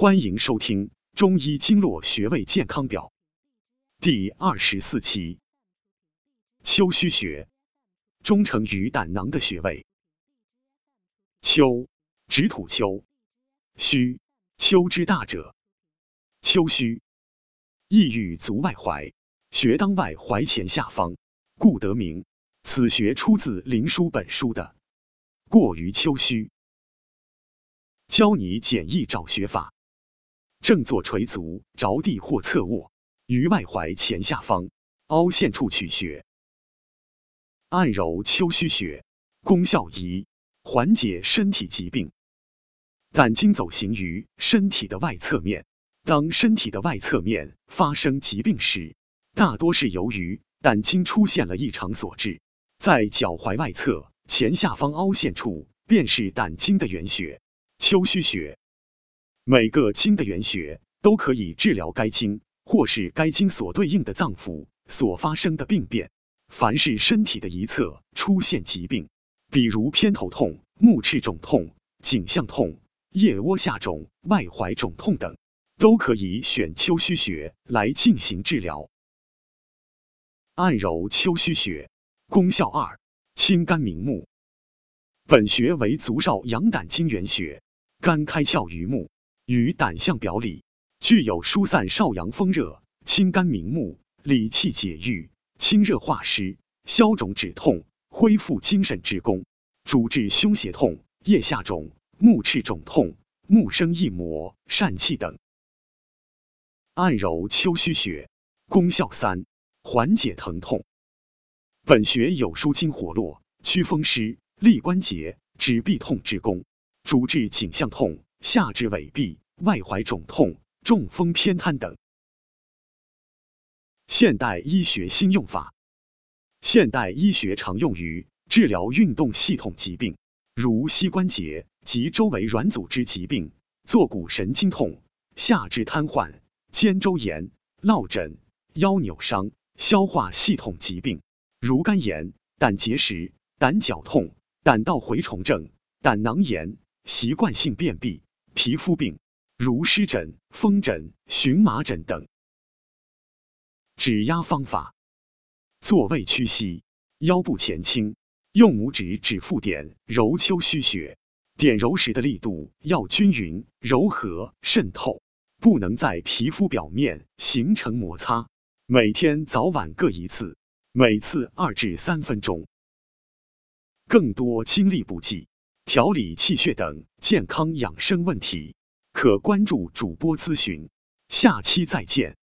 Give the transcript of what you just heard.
欢迎收听《中医经络穴位健康表》第二十四期。丘虚穴，中承于胆囊的穴位。丘，指土丘；虚，丘之大者。丘虚，意欲足外踝，穴当外踝前下方，故得名。此穴出自《灵枢·本书》的。过于丘虚，教你简易找穴法。正坐垂足，着地或侧卧，于外踝前下方凹陷处取穴，按揉丘虚穴，功效一：缓解身体疾病。胆经走行于身体的外侧面，当身体的外侧面发生疾病时，大多是由于胆经出现了异常所致。在脚踝外侧前下方凹陷处，便是胆经的原穴——丘虚穴。每个经的原穴都可以治疗该经或是该经所对应的脏腑所发生的病变。凡是身体的一侧出现疾病，比如偏头痛、目赤肿痛、颈项痛、腋窝下肿、外踝肿痛等，都可以选丘虚穴来进行治疗。按揉丘虚穴，功效二：清肝明目。本穴为足少阳胆经原穴，肝开窍于目。与胆相表里，具有疏散少阳风热、清肝明目、理气解郁、清热化湿、消肿止痛、恢复精神之功，主治胸胁痛、腋下肿、目赤肿痛、目生翳膜、疝气等。按揉丘虚穴，功效三：缓解疼痛。本穴有舒筋活络、祛风湿、利关节、止痹痛之功，主治颈项痛。下肢痿痹、外踝肿痛、中风偏瘫等。现代医学新用法。现代医学常用于治疗运动系统疾病，如膝关节及周围软组织疾病、坐骨神经痛、下肢瘫痪、肩周炎、落枕、腰扭伤、消化系统疾病，如肝炎、胆结石、胆绞痛、胆道蛔虫症、胆囊炎、习惯性便秘。皮肤病，如湿疹、风疹、荨麻疹等。指压方法：坐位屈膝，腰部前倾，用拇指指腹点。揉丘虚穴，点揉时的力度。要均匀、柔和、渗透，不能在皮肤表面。形成摩擦。每天早晚各一次，每次二至三分钟。更多精力补剂。调理气血等健康养生问题，可关注主播咨询。下期再见。